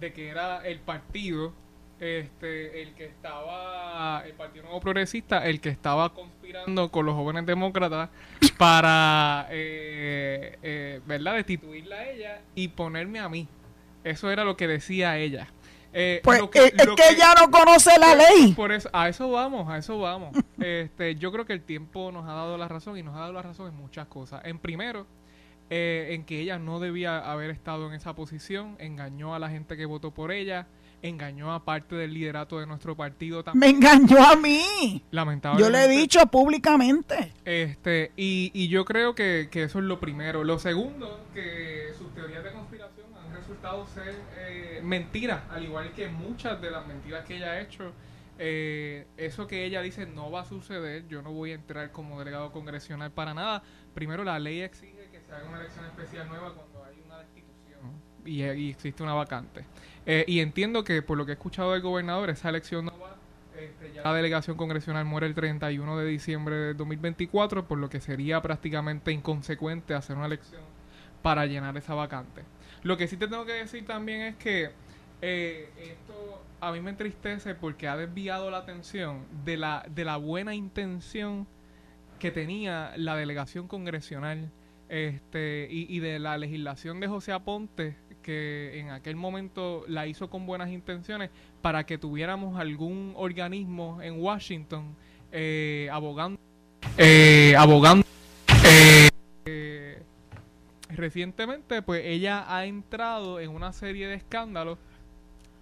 C: de que era el partido este el que estaba el partido nuevo progresista el que estaba conspirando con los jóvenes demócratas para eh, eh, verdad destituirla a ella y ponerme a mí. Eso era lo que decía ella Eh,
B: Pues
C: lo que-
B: es, es
C: lo
B: que
C: que-
B: ella no conoce la ley.
C: por eso, a eso vamos, a eso vamos. Este, yo creo que el tiempo nos ha dado la razón y nos ha dado la razón en muchas cosas. En primero, eh, en que ella no debía haber estado en esa posición, engañó a la gente que votó por ella, engañó a parte del liderato de nuestro partido
B: Me
C: también.
B: engañó a mí.
C: Lamentablemente.
B: Yo le he dicho públicamente.
C: Este, y, y yo creo que, que eso es lo primero. Lo segundo, que sus teorías de conspiración resultado ser eh, mentiras, al igual que muchas de las mentiras que ella ha hecho. Eh, eso que ella dice no va a suceder. Yo no voy a entrar como delegado congresional para nada. Primero, la ley exige que se haga una elección especial nueva cuando hay una destitución y, y existe una vacante. Eh, y entiendo que por lo que he escuchado del gobernador, esa elección no va. Este, ya la delegación congresional muere el 31 de diciembre de 2024, por lo que sería prácticamente inconsecuente hacer una elección para llenar esa vacante. Lo que sí te tengo que decir también es que eh, esto a mí me entristece porque ha desviado la atención de la, de la buena intención que tenía la delegación congresional este, y, y de la legislación de José Aponte, que en aquel momento la hizo con buenas intenciones para que tuviéramos algún organismo en Washington eh, abogando, eh, recientemente pues ella ha entrado en una serie de escándalos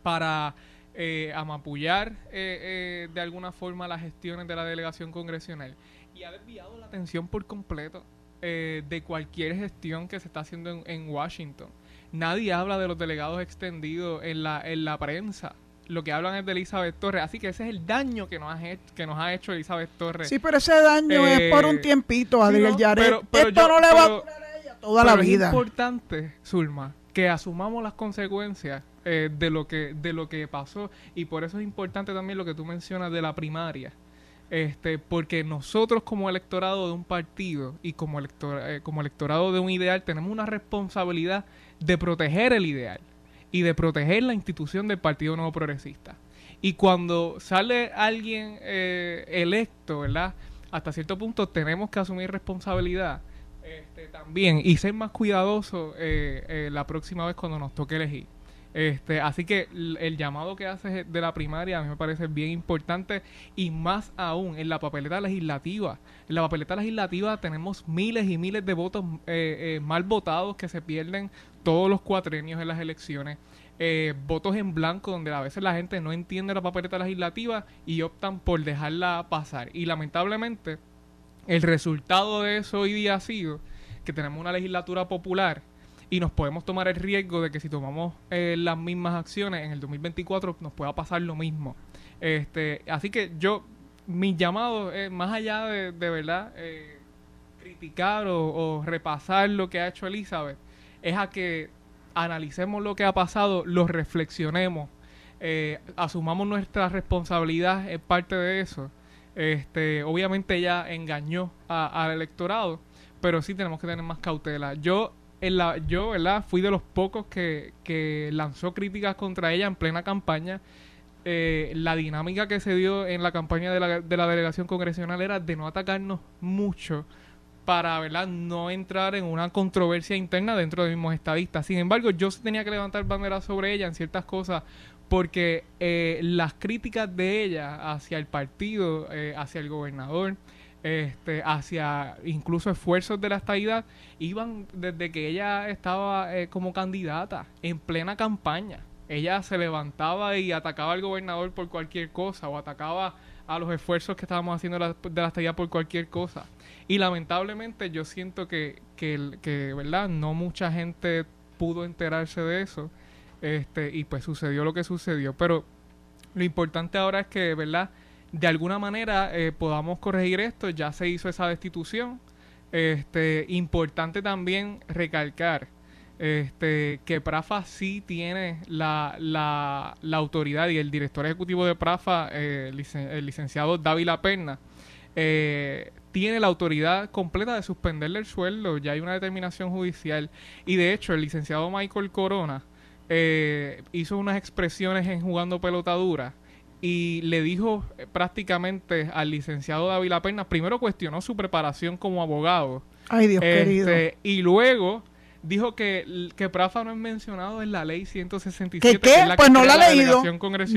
C: para eh, amapullar eh, eh, de alguna forma las gestiones de la delegación congresional y ha desviado la atención por completo eh, de cualquier gestión que se está haciendo en, en Washington. Nadie habla de los delegados extendidos en la, en la prensa. Lo que hablan es de Elizabeth Torres. Así que ese es el daño que nos ha, he- que nos ha hecho Elizabeth Torres.
B: Sí, pero ese daño
C: Eh,
B: es por un tiempito, Adriel
C: no,
B: Yaret. Esto
C: yo-
B: no le va a durar toda la vida.
C: Es importante, Zulma, que asumamos las consecuencias eh, de lo que de lo que pasó y por eso es importante también lo que tú mencionas de la primaria. Este, porque nosotros como electorado de un partido y como, elector- eh, como electorado de un ideal tenemos una responsabilidad de proteger el ideal y de proteger la institución del Partido Nuevo Progresista. Y cuando sale alguien eh, electo, ¿verdad? Hasta cierto punto tenemos que asumir responsabilidad este, también y ser más cuidadosos eh, eh, la próxima vez cuando nos toque elegir. Este, así que el llamado que hace de la primaria a mí me parece bien importante y más aún en la papeleta legislativa. En la papeleta legislativa tenemos miles y miles de votos eh, eh, mal votados que se pierden todos los cuatrenios en las elecciones. Eh, votos en blanco donde a veces la gente no entiende la papeleta legislativa y optan por dejarla pasar. Y lamentablemente el resultado de eso hoy día ha sido que tenemos una legislatura popular y nos podemos tomar el riesgo de que si tomamos eh, las mismas acciones en el 2024 nos pueda pasar lo mismo. Este, así que yo, mi llamado es más allá de, de verdad eh, criticar o, repasar lo que ha hecho Elizabeth, es a que analicemos lo que ha pasado, lo reflexionemos, eh, asumamos nuestra responsabilidad en parte de eso. Este, obviamente ella engañó al electorado, pero sí tenemos que tener más cautela. Yo, en la, yo, ¿verdad? Fui de los pocos que, que lanzó críticas contra ella en plena campaña. Eh, la dinámica que se dio en la campaña de la, de la delegación congresional era de no atacarnos mucho para ¿verdad? no entrar en una controversia interna dentro de mismos estadistas. Sin embargo, yo sí tenía que levantar banderas sobre ella en ciertas cosas porque eh, las críticas de ella hacia el partido, eh, hacia el gobernador, este, hacia incluso esfuerzos de la estadidad, iban desde que ella estaba eh, como candidata en plena campaña. Ella se levantaba y atacaba al gobernador por cualquier cosa o atacaba a los esfuerzos que estábamos haciendo de la, estadidad por cualquier cosa. Y lamentablemente yo siento que, que, que, ¿verdad? No mucha gente pudo enterarse de eso. Este, y pues sucedió lo que sucedió. Pero lo importante ahora es que, ¿verdad? De alguna manera eh, podamos corregir esto. Ya se hizo esa destitución. Este, importante también recalcar este, que Prafa sí tiene la, la, la, autoridad y el director ejecutivo de Prafa, eh, el licenciado Dávila Perna, eh, tiene la autoridad completa de suspenderle el sueldo. Ya hay una determinación judicial. Y de hecho, el licenciado Michael Corona eh, hizo unas expresiones en jugando pelotadura y le dijo eh, prácticamente al licenciado David Perna, primero cuestionó su preparación como abogado.
B: Ay, Dios querido.
C: Este, y luego dijo que, que Prafa no es mencionado en la ley 167.
B: ¿Qué, qué? pues no la, ha leído.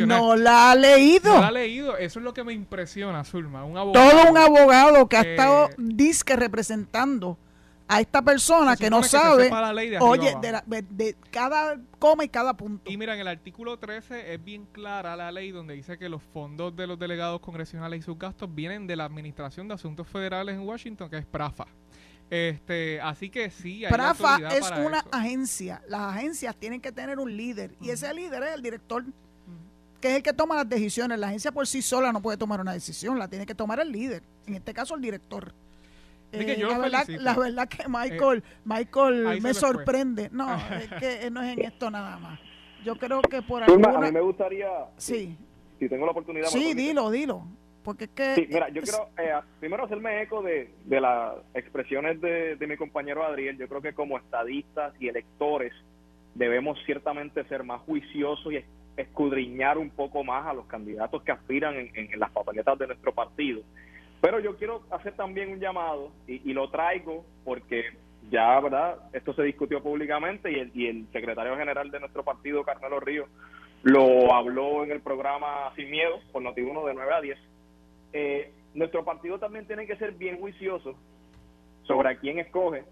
B: No la ha leído.
C: No la ha leído. Eso es lo que me impresiona, Zulma. Un
B: abogado, Todo un abogado que ha estado disque representando a esta persona que no sabe, oye, de, cada coma y cada punto.
C: Y mira, en el artículo 13 es bien clara la ley donde dice que los fondos de los delegados congresionales y sus gastos vienen de la Administración de Asuntos Federales en Washington, que es PRAFA. Este, así que sí,
B: hay PRAFA es una agencia. Las agencias tienen que tener un líder y ese líder es el director, que es el que toma las decisiones. La agencia por sí sola no puede tomar una decisión, la tiene que tomar el líder, en este caso el director. Eh, la, verdad, la, verdad, que Michael, eh, Michael me sorprende. No, es que no es en esto nada más. Yo creo que por
D: alguna... A mí me gustaría,
B: sí.
D: si tengo la oportunidad...
B: Sí, dilo, dilo. Porque es que...
D: Sí, mira, yo quiero eh, primero hacerme eco de, de las expresiones de, de mi compañero Adriel. Yo creo que como estadistas y electores debemos ciertamente ser más juiciosos y escudriñar un poco más a los candidatos que aspiran en, en las papeletas de nuestro partido pero yo quiero hacer también un llamado y, lo traigo porque ya, ¿verdad? Esto se discutió públicamente y el, y el secretario general de nuestro partido, Carmelo Ríos, lo habló en el programa Sin Miedo, por Noti1 de 9 a 10. Eh, nuestro partido también tiene que ser bien juicioso sobre a quién escoge,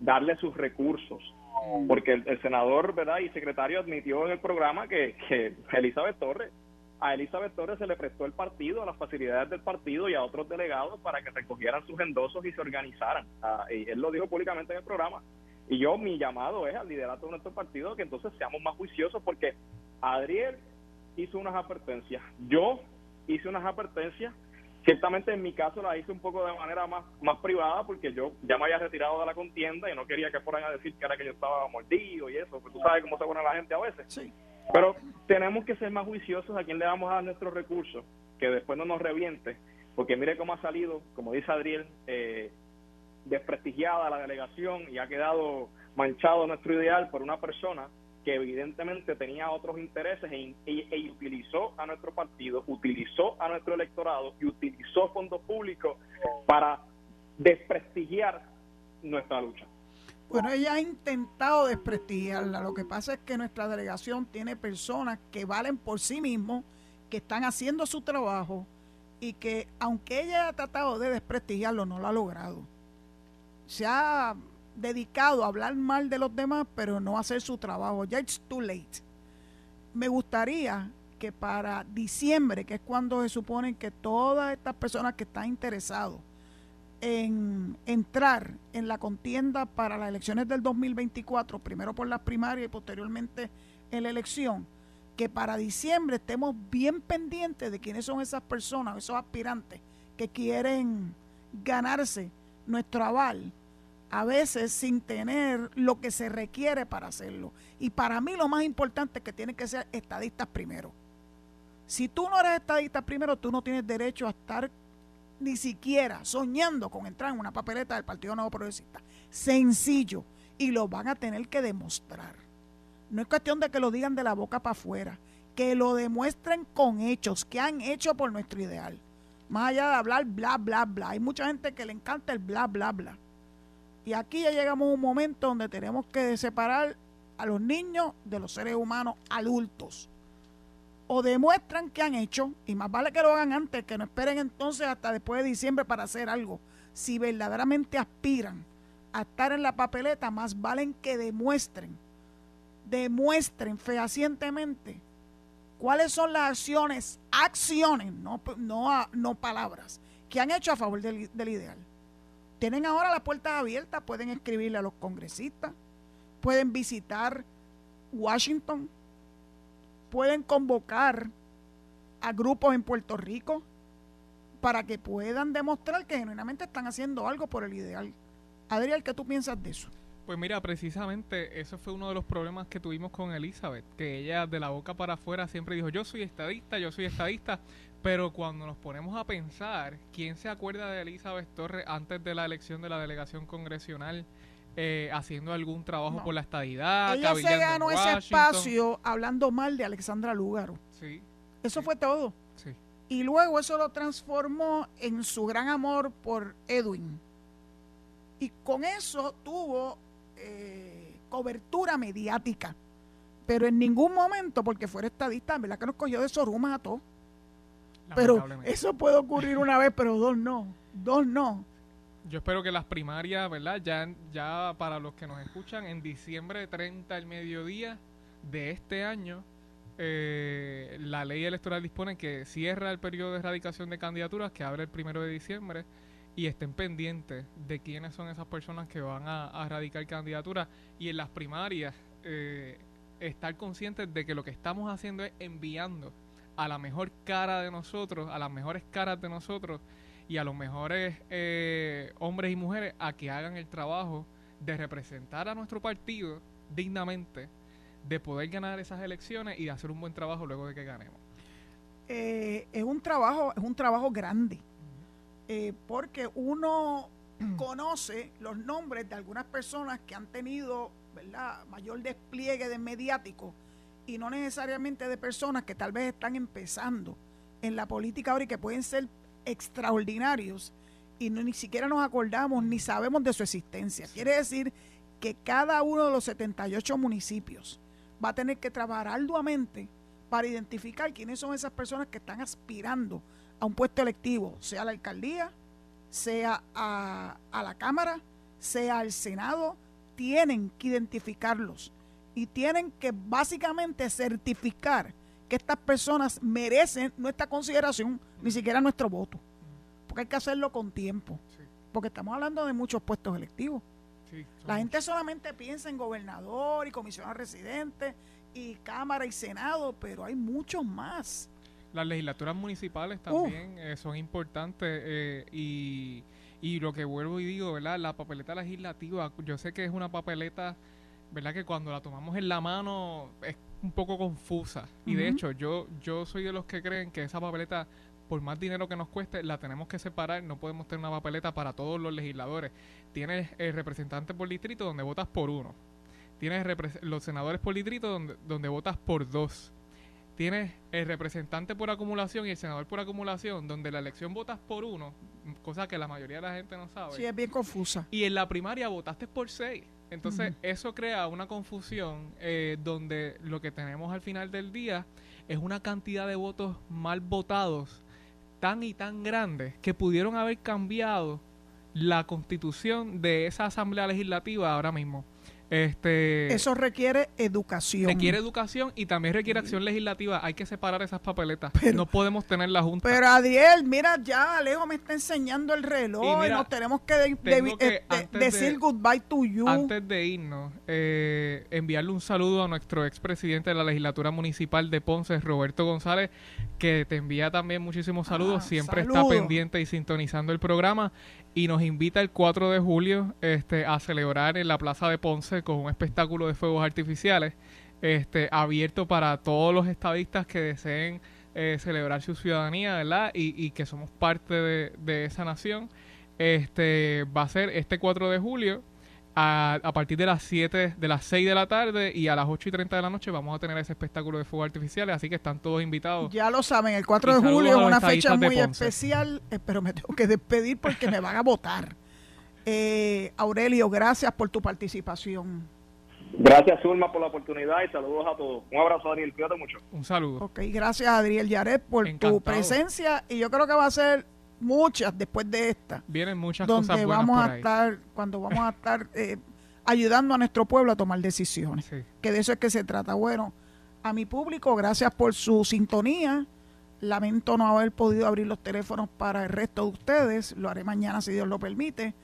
D: darle sus recursos. Porque el, senador, ¿verdad? Y secretario admitió en el programa que, que Elizabeth Torres a Elizabeth Torres se le prestó el partido, a las facilidades del partido y a otros delegados para que recogieran sus endosos y se organizaran. Ah, y él lo dijo públicamente en el programa. Y yo, mi llamado es al liderato de nuestro partido que entonces seamos más juiciosos porque Adriel hizo unas advertencias, yo hice unas advertencias, ciertamente en mi caso la hice un poco de manera más, más privada porque yo ya me había retirado de la contienda y no quería que fueran a decir que era que yo estaba mordido y eso, porque tú sabes cómo se pone la gente a veces.
B: Sí.
D: Pero tenemos que ser más juiciosos a quién le vamos a dar nuestros recursos, que después no nos reviente, porque mire cómo ha salido, como dice Adriel, eh, desprestigiada la delegación y ha quedado manchado nuestro ideal por una persona que evidentemente tenía otros intereses e, e, utilizó a nuestro partido, utilizó a nuestro electorado y utilizó fondos públicos para desprestigiar nuestra lucha.
B: Bueno, ella ha intentado desprestigiarla. Lo que pasa es que nuestra delegación tiene personas que valen por sí mismos, que están haciendo su trabajo y que aunque ella ha tratado de desprestigiarlo, no lo ha logrado. Se ha dedicado a hablar mal de los demás, pero no hacer su trabajo. Ya it's too late. Me gustaría que para diciembre, que es cuando se supone que todas estas personas que están interesados en entrar en la contienda para las elecciones del 2024, primero por las primarias y posteriormente en la elección, que para diciembre estemos bien pendientes de quiénes son esas personas, esos aspirantes que quieren ganarse nuestro aval, a veces sin tener lo que se requiere para hacerlo. Y para mí lo más importante es que tienen que ser estadistas primero. Si tú no eres estadista primero, tú no tienes derecho a estar ni siquiera soñando con entrar en una papeleta del Partido Nuevo Progresista. Sencillo. Y lo van a tener que demostrar. No es cuestión de que lo digan de la boca para afuera. Que lo demuestren con hechos, que han hecho por nuestro ideal. Más allá de hablar bla, bla, bla. Hay mucha gente que le encanta el bla, bla, bla. Y aquí ya llegamos a un momento donde tenemos que separar a los niños de los seres humanos adultos o demuestran que han hecho, y más vale que lo hagan antes, que no esperen entonces hasta después de diciembre para hacer algo. Si verdaderamente aspiran a estar en la papeleta, más valen que demuestren, demuestren fehacientemente cuáles son las acciones, acciones, no, no, no palabras, que han hecho a favor del, del ideal. Tienen ahora las puertas abiertas, pueden escribirle a los congresistas, pueden visitar Washington, pueden convocar a grupos en Puerto Rico para que puedan demostrar que genuinamente están haciendo algo por el ideal. Adriel, ¿qué tú piensas de eso?
C: Pues mira, precisamente eso fue uno de los problemas que tuvimos con Elizabeth, que ella de la boca para afuera siempre dijo, yo soy estadista, yo soy estadista, pero cuando nos ponemos a pensar, ¿quién se acuerda de Elizabeth Torres antes de la elección de la delegación congresional eh, haciendo algún trabajo por la estadidad?
B: Ella se ganó ese espacio hablando mal de Alexandra Lúgaro.
C: Sí.
B: Eso fue todo.
C: Sí.
B: Y luego eso lo transformó en su gran amor por Edwin. Y con eso tuvo eh, cobertura mediática. Pero en ningún momento, porque fuera estadista, ¿verdad? Que nos cogió de sorumas a todos. Pero eso puede ocurrir una vez, pero dos no. Dos no.
C: Yo espero que las primarias, ¿verdad? Ya, ya para los que nos escuchan, en diciembre 30 al mediodía de este año, eh, la ley electoral dispone que cierra el periodo de erradicación de candidaturas, que abre el primero de diciembre y estén pendientes de quiénes son esas personas que van a, a radicar candidaturas y en las primarias eh, estar conscientes de que lo que estamos haciendo es enviando a la mejor cara de nosotros, a las mejores caras de nosotros y a los mejores eh, hombres y mujeres a que hagan el trabajo de representar a nuestro partido dignamente, de poder ganar esas elecciones y de hacer un buen trabajo luego de que ganemos.
B: Eh, es un trabajo, es un trabajo grande eh, porque uno conoce los nombres de algunas personas que han tenido ¿verdad? mayor despliegue de mediático y no necesariamente de personas que tal vez están empezando en la política ahora y que pueden ser extraordinarios y ni siquiera nos acordamos ni sabemos de su existencia. Quiere decir que cada uno de los 78 municipios va a tener que trabajar arduamente para identificar quiénes son esas personas que están aspirando a un puesto electivo, sea a la alcaldía, sea a, a la Cámara, sea al Senado, tienen que identificarlos y tienen que básicamente certificar que estas personas merecen nuestra consideración, ni siquiera nuestro voto. Porque hay que hacerlo con tiempo. Porque estamos hablando de muchos puestos electivos. La gente solamente piensa en gobernador y comisionado residente y Cámara y Senado, pero hay muchos más.
C: Las legislaturas municipales también eh, son importantes eh, y, y lo que vuelvo y digo, ¿verdad? La papeleta legislativa, yo sé que es una papeleta, ¿verdad? Que cuando la tomamos en la mano es un poco confusa. Y de hecho, yo, yo soy de los que creen que esa papeleta, por más dinero que nos cueste, la tenemos que separar. No podemos tener una papeleta para todos los legisladores. Tienes el representante por distrito donde votas por uno. Tienes los senadores por distrito donde, donde votas por dos tienes el representante por acumulación y el senador por acumulación, donde la elección votas por uno, cosa que la mayoría de la gente no sabe.
B: Sí, es bien confusa.
C: Y en la primaria votaste por seis. Entonces, eso crea una confusión eh, donde lo que tenemos al final del día es una cantidad de votos mal votados tan y tan grandes que pudieron haber cambiado la constitución de esa asamblea legislativa ahora mismo. Este,
B: Eso requiere educación.
C: Requiere educación y también requiere acción legislativa. Hay que separar esas papeletas. no podemos tener la junta.
B: Pero Adiel, mira, ya Alejo me está enseñando el reloj y, nos tenemos que, este, decir goodbye to you.
C: Antes de irnos, eh, enviarle un saludo a nuestro expresidente de la legislatura municipal de Ponce, Roberto González, que te envía también muchísimos saludos. Ah, Siempre está pendiente y sintonizando el programa y nos invita el 4 de julio este, a celebrar en la Plaza de Ponce con un espectáculo de fuegos artificiales este, abierto para todos los estadistas que deseen eh, celebrar su ciudadanía, ¿verdad? Y, y que somos parte de, de, esa nación. Este va a ser este 4 de julio a, partir de las 7, de las 6 de la tarde y a las 8 y 30 de la noche vamos a tener ese espectáculo de fuegos artificiales, así que están todos invitados.
B: Ya lo saben, el 4 de julio es una fecha muy especial, eh, pero me tengo que despedir porque me van a votar. Eh, Aurelio, gracias por tu participación.
D: Gracias, Zulma, por la oportunidad y saludos a todos. Un abrazo, Adriel. Cuídate mucho.
C: Un saludo.
B: Ok, gracias, Adriel Yaret, por tu presencia. Y yo creo que va a ser muchas después de esta.
C: Vienen muchas
B: donde
C: cosas
B: vamos a estar, cuando vamos a estar eh, ayudando a nuestro pueblo a tomar decisiones. Que de eso es que se trata. Bueno, a mi público, gracias por su sintonía. Lamento no haber podido abrir los teléfonos para el resto de ustedes. Lo haré mañana si Dios lo permite.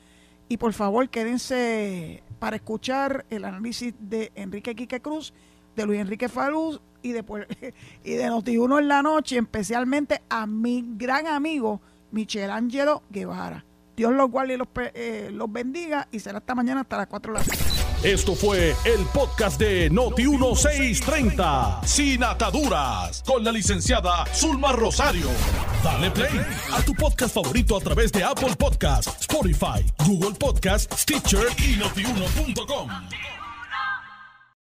B: Y por favor, quédense para escuchar el análisis de Enrique Quique Cruz de Luis Enrique Falú y de, y de Noti1 en la noche, especialmente a mi gran amigo Michel Angelo Guevara. Dios los guarde y los, eh, los bendiga y será hasta mañana hasta las 4 de la tarde.
A: Esto fue el podcast de Noti1630, sin ataduras, con la licenciada Zulma Rosario. Dale play a tu podcast favorito a través de Apple Podcasts, Spotify, Google Podcasts, Stitcher y notiuno.com.